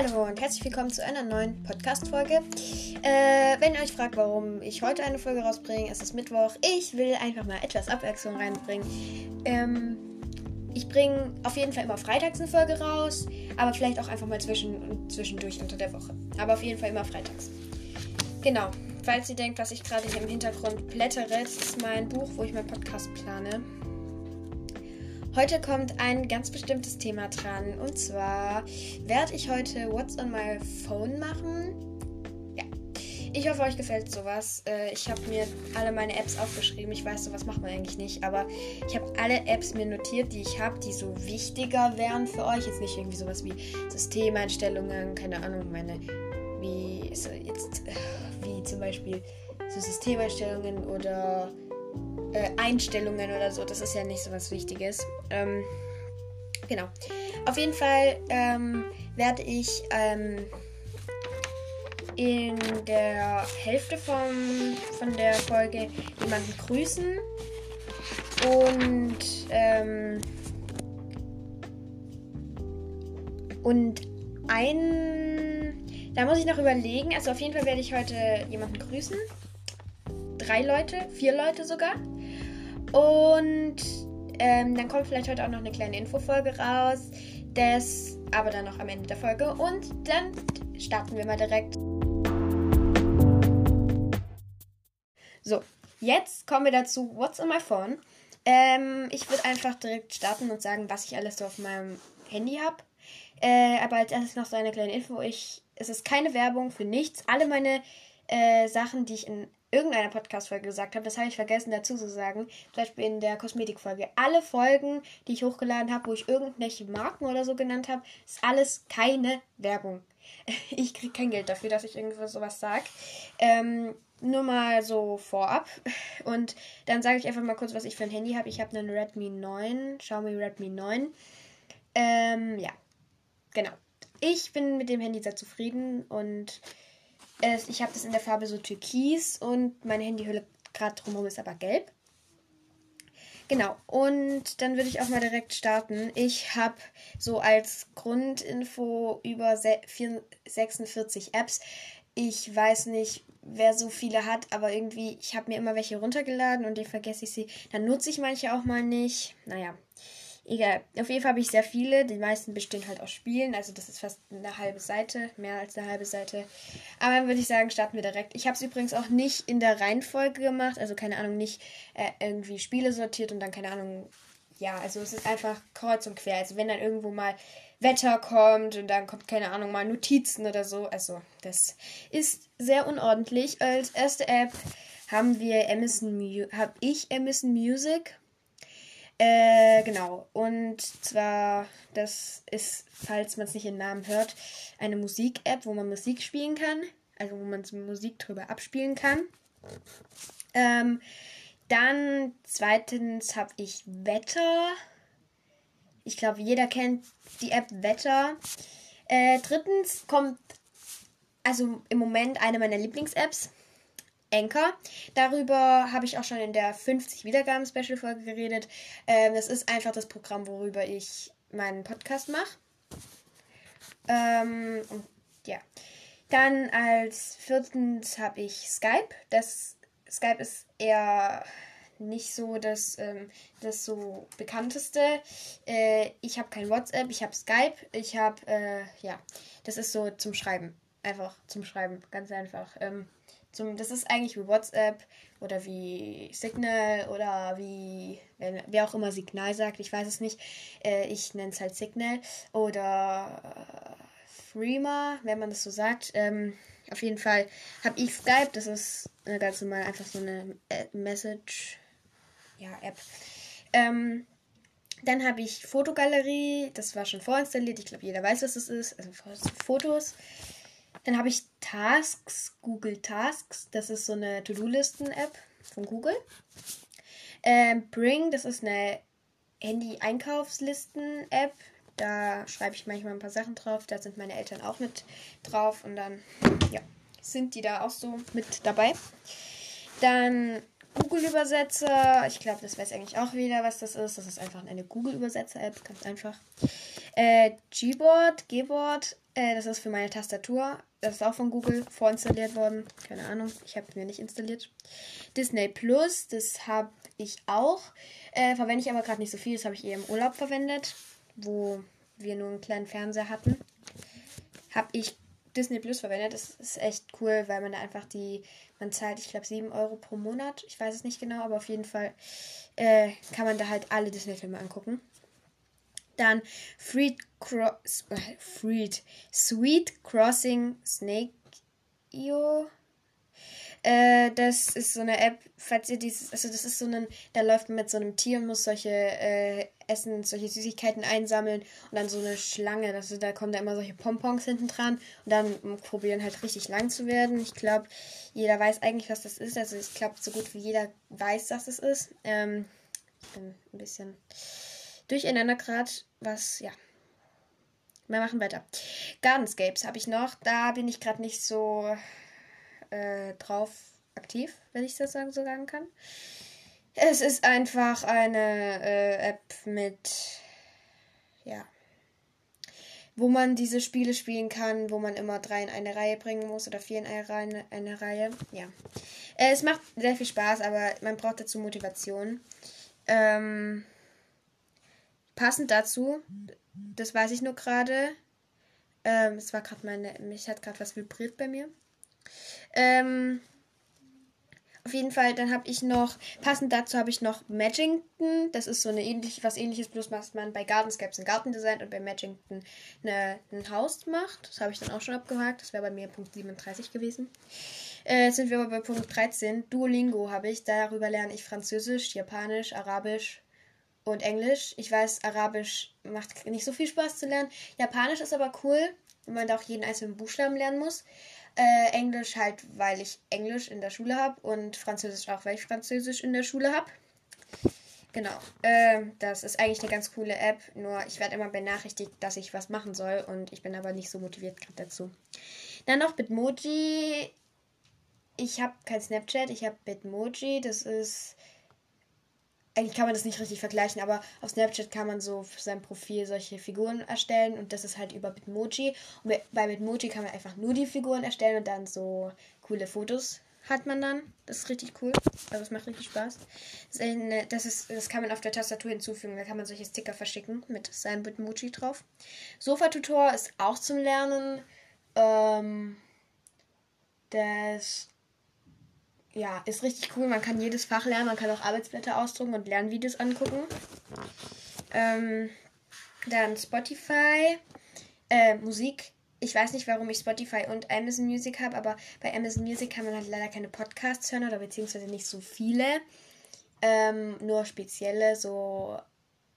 Hallo und herzlich willkommen zu einer neuen Podcast-Folge. Äh, wenn ihr euch fragt, warum ich heute eine Folge rausbringe, es ist Mittwoch. Ich will einfach mal etwas Abwechslung reinbringen. Ähm, ich bringe auf jeden Fall immer freitags eine Folge raus, aber vielleicht auch einfach mal zwischen, zwischendurch unter der Woche. Aber auf jeden Fall immer freitags. Genau. Falls ihr denkt, was ich gerade hier im Hintergrund blättere, das ist mein Buch, wo ich meinen Podcast plane. Heute kommt ein ganz bestimmtes Thema dran. Und zwar werde ich heute What's on my phone machen. Ja. Ich hoffe, euch gefällt sowas. Äh, ich habe mir alle meine Apps aufgeschrieben. Ich weiß, sowas macht man eigentlich nicht. Aber ich habe alle Apps mir notiert, die ich habe, die so wichtiger wären für euch. Jetzt nicht irgendwie sowas wie Systemeinstellungen, keine Ahnung, meine. Wie jetzt. Wie zum Beispiel so Systemeinstellungen oder äh, Einstellungen oder so. Das ist ja nicht so was Wichtiges. Ähm, genau. Auf jeden Fall ähm, werde ich ähm, in der Hälfte vom, von der Folge jemanden grüßen. Und, ähm, und ein. Da muss ich noch überlegen. Also auf jeden Fall werde ich heute jemanden grüßen. Drei Leute, vier Leute sogar. Und ähm, dann kommt vielleicht heute auch noch eine kleine Infofolge raus. Das aber dann noch am Ende der Folge. Und dann starten wir mal direkt. So, jetzt kommen wir dazu, what's on my phone? Ähm, ich würde einfach direkt starten und sagen, was ich alles so auf meinem Handy habe. Äh, aber als erstes noch so eine kleine Info. Ich, es ist keine Werbung für nichts. Alle meine äh, Sachen, die ich in irgendeiner Podcast-Folge gesagt habe, das habe ich vergessen dazu zu sagen, zum Beispiel in der Kosmetik-Folge. Alle Folgen, die ich hochgeladen habe, wo ich irgendwelche Marken oder so genannt habe, ist alles keine Werbung. Ich kriege kein Geld dafür, dass ich irgendwo sowas sage. Ähm, nur mal so vorab. Und dann sage ich einfach mal kurz, was ich für ein Handy habe. Ich habe einen Redmi 9, Xiaomi Redmi 9. Ähm, ja, genau. Ich bin mit dem Handy sehr zufrieden und ich habe das in der Farbe so türkis und meine Handyhülle gerade drumherum ist aber gelb. Genau, und dann würde ich auch mal direkt starten. Ich habe so als Grundinfo über 46 Apps. Ich weiß nicht, wer so viele hat, aber irgendwie, ich habe mir immer welche runtergeladen und die vergesse ich sie. Dann nutze ich manche auch mal nicht. Naja, Egal. Auf jeden Fall habe ich sehr viele. Die meisten bestehen halt aus Spielen. Also das ist fast eine halbe Seite. Mehr als eine halbe Seite. Aber dann würde ich sagen, starten wir direkt. Ich habe es übrigens auch nicht in der Reihenfolge gemacht. Also keine Ahnung, nicht äh, irgendwie Spiele sortiert und dann keine Ahnung. Ja, also es ist einfach kreuz und quer. Also wenn dann irgendwo mal Wetter kommt und dann kommt keine Ahnung mal Notizen oder so. Also das ist sehr unordentlich. Als erste App haben wir Amazon, habe ich Amazon Music. Äh, genau. Und zwar, das ist, falls man es nicht in Namen hört, eine Musik-App, wo man Musik spielen kann. Also wo man Musik drüber abspielen kann. Ähm, dann zweitens habe ich Wetter. Ich glaube, jeder kennt die App Wetter. Äh, drittens kommt also im Moment eine meiner Lieblings-Apps. Anchor. Darüber habe ich auch schon in der 50 Wiedergaben Special Folge geredet. Ähm, das ist einfach das Programm, worüber ich meinen Podcast mache. Ähm, ja. Dann als viertens habe ich Skype. Das Skype ist eher nicht so das, ähm, das so bekannteste. Äh, ich habe kein WhatsApp, ich habe Skype, ich habe, äh, ja, das ist so zum Schreiben. Einfach zum Schreiben, ganz einfach. Ähm, zum, das ist eigentlich wie WhatsApp oder wie Signal oder wie, wer auch immer Signal sagt, ich weiß es nicht. Äh, ich nenne es halt Signal oder äh, Threema, wenn man das so sagt. Ähm, auf jeden Fall habe ich Skype, das ist eine ganz normal, einfach so eine äh, Message, ja, App. Ähm, dann habe ich Fotogalerie, das war schon vorinstalliert, ich glaube jeder weiß, was das ist, also Fotos. Dann habe ich Tasks, Google Tasks. Das ist so eine To-Do-Listen-App von Google. Ähm, Bring, das ist eine Handy-Einkaufslisten-App. Da schreibe ich manchmal ein paar Sachen drauf. Da sind meine Eltern auch mit drauf. Und dann, ja, sind die da auch so mit dabei. Dann Google-Übersetzer. Ich glaube, das weiß eigentlich auch wieder, was das ist. Das ist einfach eine Google-Übersetzer-App, ganz einfach. Äh, Gboard, Gboard Äh, das ist für meine Tastatur. Das ist auch von Google vorinstalliert worden. Keine Ahnung, ich habe es mir nicht installiert. Disney Plus, das habe ich auch. Äh, verwende ich aber gerade nicht so viel. Das habe ich eher im Urlaub verwendet, wo wir nur einen kleinen Fernseher hatten. Habe ich Disney Plus verwendet. Das ist echt cool, weil man da einfach die, man zahlt, ich glaube, 7 Euro pro Monat. Ich weiß es nicht genau, aber auf jeden Fall äh, kann man da halt alle Disney-Filme angucken. Dann Freed, Cross, äh, Freed Sweet Crossing Snake Io. Äh, das ist so eine App, falls ihr dieses, also das ist so ein, da läuft man mit so einem Tier und muss solche äh, Essen, solche Süßigkeiten einsammeln und dann so eine Schlange, also da kommen da immer solche Pompons hinten dran und dann probieren halt richtig lang zu werden. Ich glaube, jeder weiß eigentlich, was das ist, also ich glaube, so gut wie jeder weiß, was es ist. Ähm, ich bin ein bisschen durcheinander gerade, was, ja. Wir machen weiter. Gardenscapes habe ich noch. Da bin ich gerade nicht so äh, drauf aktiv, wenn ich das so sagen kann. Es ist einfach eine äh, App mit, ja, wo man diese Spiele spielen kann, wo man immer drei in eine Reihe bringen muss oder vier in eine Reihe. Eine Reihe. Ja. Äh, es macht sehr viel Spaß, aber man braucht dazu Motivation. Ähm, passend dazu, das weiß ich nur gerade. Ähm, es war gerade meine, mich hat gerade was vibriert bei mir. Ähm, auf jeden Fall, dann habe ich noch, passend dazu habe ich noch Magington. Das ist so eine ähnliche, was ähnliches, bloß was man bei Gardenscapes ein Garten designt und bei Magington eine, ein Haus macht. Das habe ich dann auch schon abgehakt. Das wäre bei mir Punkt 37 gewesen. Äh, jetzt sind wir aber bei Punkt 13. Duolingo habe ich. Darüber lerne ich Französisch, Japanisch, Arabisch und Englisch. Ich weiß, Arabisch macht nicht so viel Spaß zu lernen. Japanisch ist aber cool, wenn man da auch jeden einzelnen Buchstaben lernen muss. Äh, Englisch halt, weil ich Englisch in der Schule habe und Französisch auch, weil ich Französisch in der Schule habe. Genau. Äh, das ist eigentlich eine ganz coole App, nur ich werde immer benachrichtigt, dass ich was machen soll und ich bin aber nicht so motiviert gerade dazu. Dann noch Bitmoji. Ich habe kein Snapchat, ich habe Bitmoji. Das ist eigentlich kann man das nicht richtig vergleichen, aber auf Snapchat kann man so für sein Profil solche Figuren erstellen und das ist halt über Bitmoji. Und bei Bitmoji kann man einfach nur die Figuren erstellen und dann so coole Fotos hat man dann. Das ist richtig cool. Also es macht richtig Spaß. Das, ist das kann man auf der Tastatur hinzufügen. Da kann man solche Sticker verschicken mit seinem Bitmoji drauf. Sofa-Tutor ist auch zum Lernen. Ähm, das ja, ist richtig cool. Man kann jedes Fach lernen, man kann auch Arbeitsblätter ausdrucken und Lernvideos angucken. Ähm, dann Spotify, äh, Musik. Ich weiß nicht, warum ich Spotify und Amazon Music habe, aber bei Amazon Music kann man halt leider keine Podcasts hören oder beziehungsweise nicht so viele. Ähm, nur spezielle, so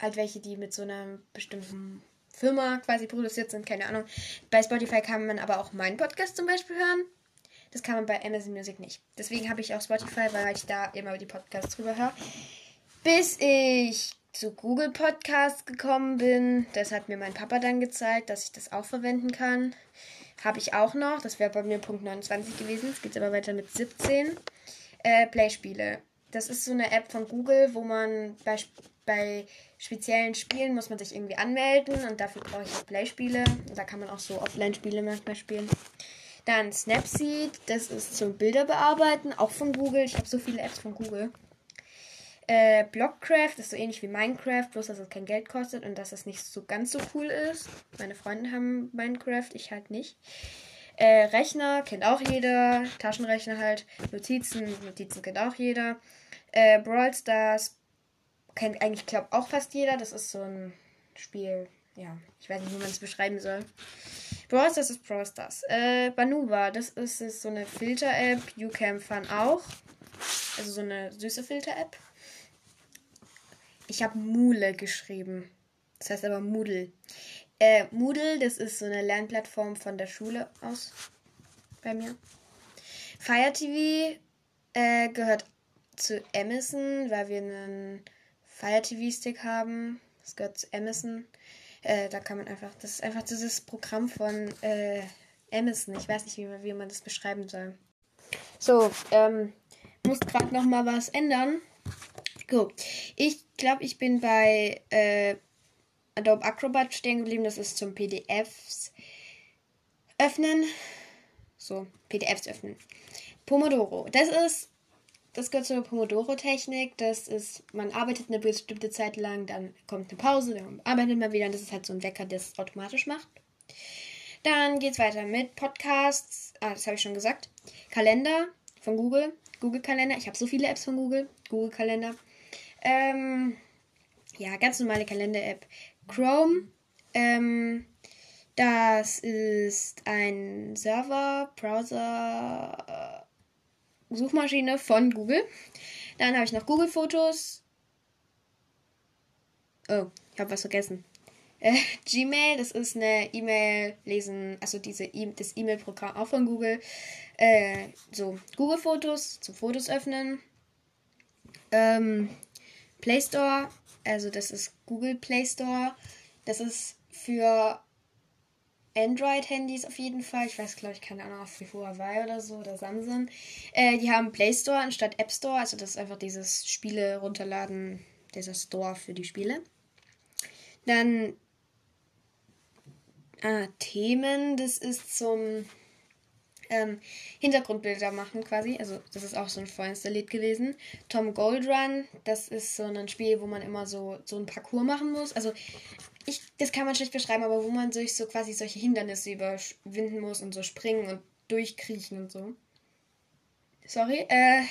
halt welche, die mit so einer bestimmten Firma quasi produziert sind, keine Ahnung. Bei Spotify kann man aber auch meinen Podcast zum Beispiel hören. Das kann man bei Amazon Music nicht. Deswegen habe ich auch Spotify, weil ich da immer die Podcasts drüber höre. Bis ich zu Google Podcasts gekommen bin. Das hat mir mein Papa dann gezeigt, dass ich das auch verwenden kann. Habe ich auch noch. Das wäre bei mir Punkt 29 gewesen. Es geht aber weiter mit 17. Äh, Playspiele. Das ist so eine App von Google, wo man bei, bei speziellen Spielen muss man sich irgendwie anmelden und dafür brauche ich Playspiele. Da kann man auch so Offline-Spiele manchmal spielen. Dann Snapseed, das ist zum Bilder bearbeiten, auch von Google. Ich habe so viele Apps von Google. Äh, Blockcraft ist so ähnlich wie Minecraft, bloß dass es kein Geld kostet und dass es nicht so ganz so cool ist. Meine Freunde haben Minecraft, ich halt nicht. Äh, Rechner kennt auch jeder, Taschenrechner halt, Notizen, Notizen kennt auch jeder. Äh, Brawl Stars kennt eigentlich, glaube auch fast jeder. Das ist so ein Spiel, ja, ich weiß nicht, wie man es beschreiben soll. Brawl Stars ist Brawl Stars. Äh, Banuba, das ist, ist so eine Filter-App. YouCam Fun auch. Also so eine süße Filter-App. Ich habe Mule geschrieben. Das heißt aber Moodle. Äh, Moodle, das ist so eine Lernplattform von der Schule aus. Bei mir. Fire TV äh, gehört zu Amazon, weil wir einen Fire TV Stick haben. Das gehört zu Amazon. Äh, da kann man einfach, das ist einfach dieses Programm von äh, Amazon. Ich weiß nicht, wie, wie man das beschreiben soll. So, ähm, muss gerade noch mal was ändern. Gut, ich glaube, ich bin bei äh, Adobe Acrobat stehen geblieben. Das ist zum PDFs Öffnen. So, PDFs öffnen. Pomodoro. Das ist, das gehört zur Pomodoro-Technik. Das ist, man arbeitet eine bestimmte Zeit lang, dann kommt eine Pause, dann arbeitet man wieder. Und das ist halt so ein Wecker, der es automatisch macht. Dann geht es weiter mit Podcasts. Ah, das habe ich schon gesagt. Kalender von Google. Google Kalender. Ich habe so viele Apps von Google. Google Kalender. Ähm, ja, ganz normale Kalender-App. Chrome. Ähm, das ist ein Server, Browser, äh, Suchmaschine von Google. Dann habe ich noch Google Fotos. Oh, ich habe was vergessen. Äh, Gmail, das ist eine E-Mail lesen, also diese e das E-Mail-Programm auch von Google. Äh, so, Google Fotos, zum Fotos öffnen. Ähm, Play Store, also das ist Google Play Store. Das ist für Android-Handys auf jeden Fall. Ich weiß, glaube ich, keine Ahnung, auf Huawei oder so oder Samsung. Äh, die haben Play Store anstatt App Store. Also das ist einfach dieses Spiele runterladen, dieser Store für die Spiele. Dann ah, Themen, das ist zum ähm, Hintergrundbilder machen quasi. Also das ist auch so ein vorinstalliert gewesen. Tom Gold Run, das ist so ein Spiel, wo man immer so, so ein Parcours machen muss. Also das kann man schlecht beschreiben, aber wo man sich so quasi solche Hindernisse überwinden muss und so springen und durchkriechen und so. Sorry. Äh,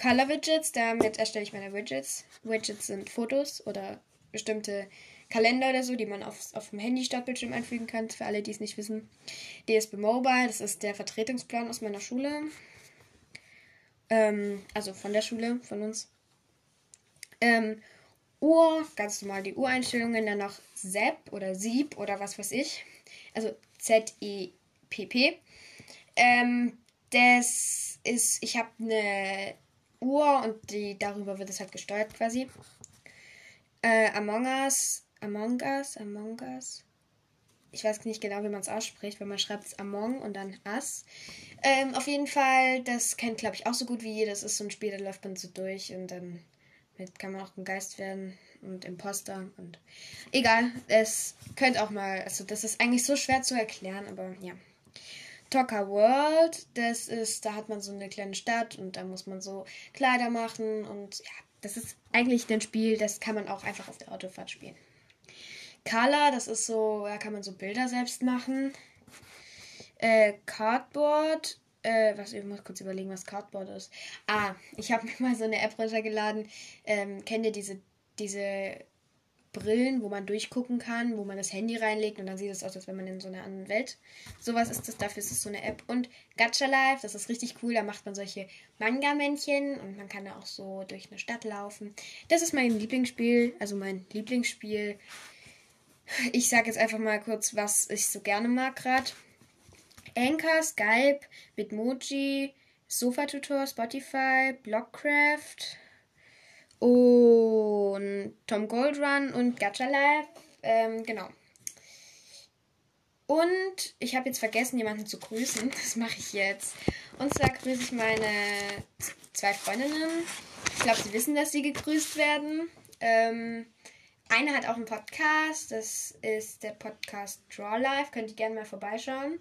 Color Widgets, damit erstelle ich meine Widgets. Widgets sind Fotos oder bestimmte Kalender oder so, die man auf, auf dem Handy-Startbildschirm einfügen kann, für alle, die es nicht wissen. DSB Mobile, das ist der Vertretungsplan aus meiner Schule. Ähm, also von der Schule, von uns. Ähm, Uhr, ganz normal die Ureinstellungen, dann noch ZEP oder SIEP oder was weiß ich. Also Z-E-P-P. Ähm, das ist, ich habe eine Uhr und die, darüber wird es halt gesteuert quasi. Äh, Among Us, Among Us, Among Us. Ich weiß nicht genau, wie man es ausspricht, weil man schreibt es Among und dann Us. Ähm, auf jeden Fall, das kennt, glaube ich, auch so gut wie jeder. Das ist so ein Spiel, da läuft man so durch und dann damit kann man auch ein Geist werden und Imposter und egal. Es könnte auch mal, also das ist eigentlich so schwer zu erklären, aber ja. Talker World, das ist, da hat man so eine kleine Stadt und da muss man so Kleider machen und ja, das ist eigentlich ein Spiel, das kann man auch einfach auf der Autofahrt spielen. Color, das ist so, da kann man so Bilder selbst machen. Äh, Cardboard, äh, was, ich muss kurz überlegen, was Cardboard ist. Ah, ich habe mir mal so eine App runtergeladen. Ähm, kennt ihr diese, diese Brillen, wo man durchgucken kann, wo man das Handy reinlegt und dann sieht es aus, als wenn man in so einer anderen Welt. Sowas ist das, dafür ist es so eine App. Und Gacha Life, das ist richtig cool, da macht man solche Manga-Männchen und man kann da auch so durch eine Stadt laufen. Das ist mein Lieblingsspiel, also mein Lieblingsspiel. Ich sage jetzt einfach mal kurz, was ich so gerne mag gerade. Anchor, Skype, Bitmoji, Sofa-Tutor, Spotify, Blockcraft und Tom Goldrun und Gacha Life. Ähm, genau. Und ich habe jetzt vergessen, jemanden zu grüßen. Das mache ich jetzt. Und zwar grüße ich meine zwei Freundinnen. Ich glaube, sie wissen, dass sie gegrüßt werden. Ähm, eine hat auch einen Podcast. Das ist der Podcast Draw Life. Könnt ihr gerne mal vorbeischauen.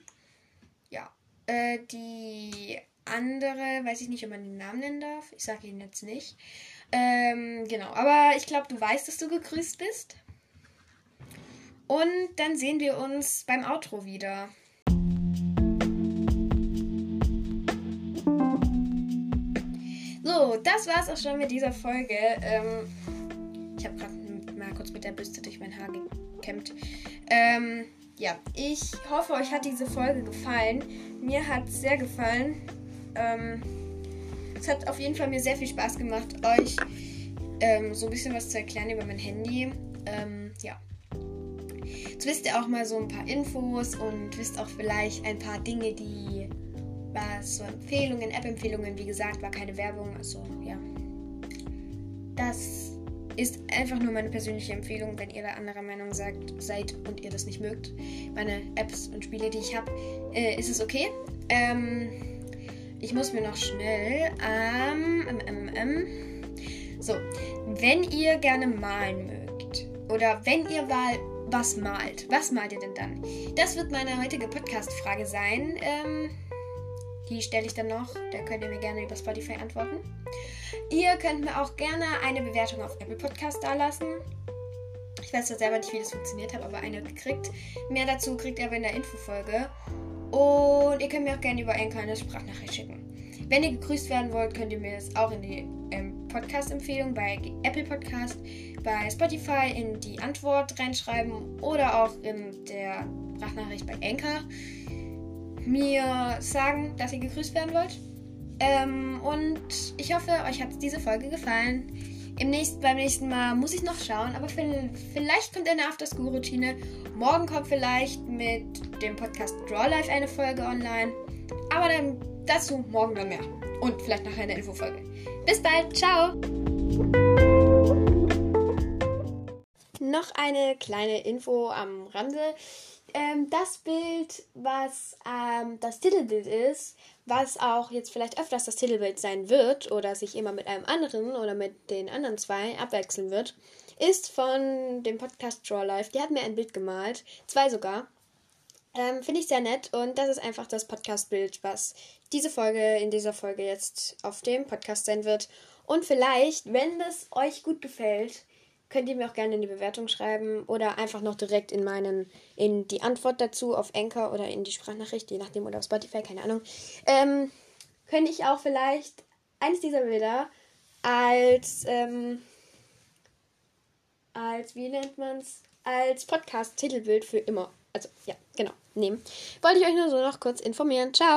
Ja. Äh, die andere, weiß ich nicht, ob man den Namen nennen darf. Ich sage ihn jetzt nicht. Ähm, genau, aber ich glaube, du weißt, dass du gegrüßt bist. Und dann sehen wir uns beim Outro wieder. So, das war's auch schon mit dieser Folge. Ähm, ich habe gerade mal kurz mit der Bürste durch mein Haar gekämmt. Ähm, ja, ich hoffe, euch hat diese Folge gefallen. Mir hat es sehr gefallen. Ähm, es hat auf jeden Fall mir sehr viel Spaß gemacht, euch ähm, so ein bisschen was zu erklären über mein Handy. Ähm, ja. Jetzt wisst ihr auch mal so ein paar Infos und wisst auch vielleicht ein paar Dinge, die was so Empfehlungen, App-Empfehlungen, wie gesagt, war keine Werbung, also ja. Das ist einfach nur meine persönliche Empfehlung, wenn ihr da anderer Meinung sagt, seid und ihr das nicht mögt. Meine Apps und Spiele, die ich habe, äh, ist es okay. Ähm, ich muss mir noch schnell. Ähm, ähm, ähm, so, wenn ihr gerne malen mögt oder wenn ihr mal was malt. Was malt ihr denn dann? Das wird meine heutige Podcast-Frage sein. Ähm, die stelle ich dann noch. Da könnt ihr mir gerne über Spotify antworten. Ihr könnt mir auch gerne eine Bewertung auf Apple Podcast dalassen. Ich weiß zwar selber nicht, wie das funktioniert, habe aber eine gekriegt. Mehr dazu kriegt ihr aber in der Infofolge. Und ihr könnt mir auch gerne über Anchor eine Sprachnachricht schicken. Wenn ihr gegrüßt werden wollt, könnt ihr mir das auch in die ähm, Podcast-Empfehlung bei Apple Podcast, bei Spotify in die Antwort reinschreiben oder auch in der Sprachnachricht bei Anchor mir sagen, dass ihr gegrüßt werden wollt. Ähm, und ich hoffe, euch hat diese Folge gefallen. Im nächsten, beim nächsten Mal muss ich noch schauen, aber vielleicht kommt eine After-School-Routine. Morgen kommt vielleicht mit dem Podcast Draw Life eine Folge online. Aber dann dazu morgen dann mehr. Und vielleicht nachher eine Infofolge. Bis bald, ciao! Noch eine kleine Info am Rande ähm, das Bild, was ähm, das Titelbild ist, was auch jetzt vielleicht öfters das Titelbild sein wird oder sich immer mit einem anderen oder mit den anderen zwei abwechseln wird, ist von dem Podcast Draw Life. Die hat mir ein Bild gemalt, zwei sogar. Ähm, Finde ich sehr nett und das ist einfach das Podcast-Bild, was diese Folge in dieser Folge jetzt auf dem Podcast sein wird. Und vielleicht, wenn das euch gut gefällt, könnt ihr mir auch gerne in die Bewertung schreiben oder einfach noch direkt in meinen, in die Antwort dazu auf Anchor oder in die Sprachnachricht, je nachdem, oder auf Spotify, keine Ahnung. Ähm, könnte ich auch vielleicht eines dieser Bilder als, ähm, als, wie nennt man es, als Podcast-Titelbild für immer, also ja, genau, nehmen. Wollte ich euch nur so noch kurz informieren. Ciao!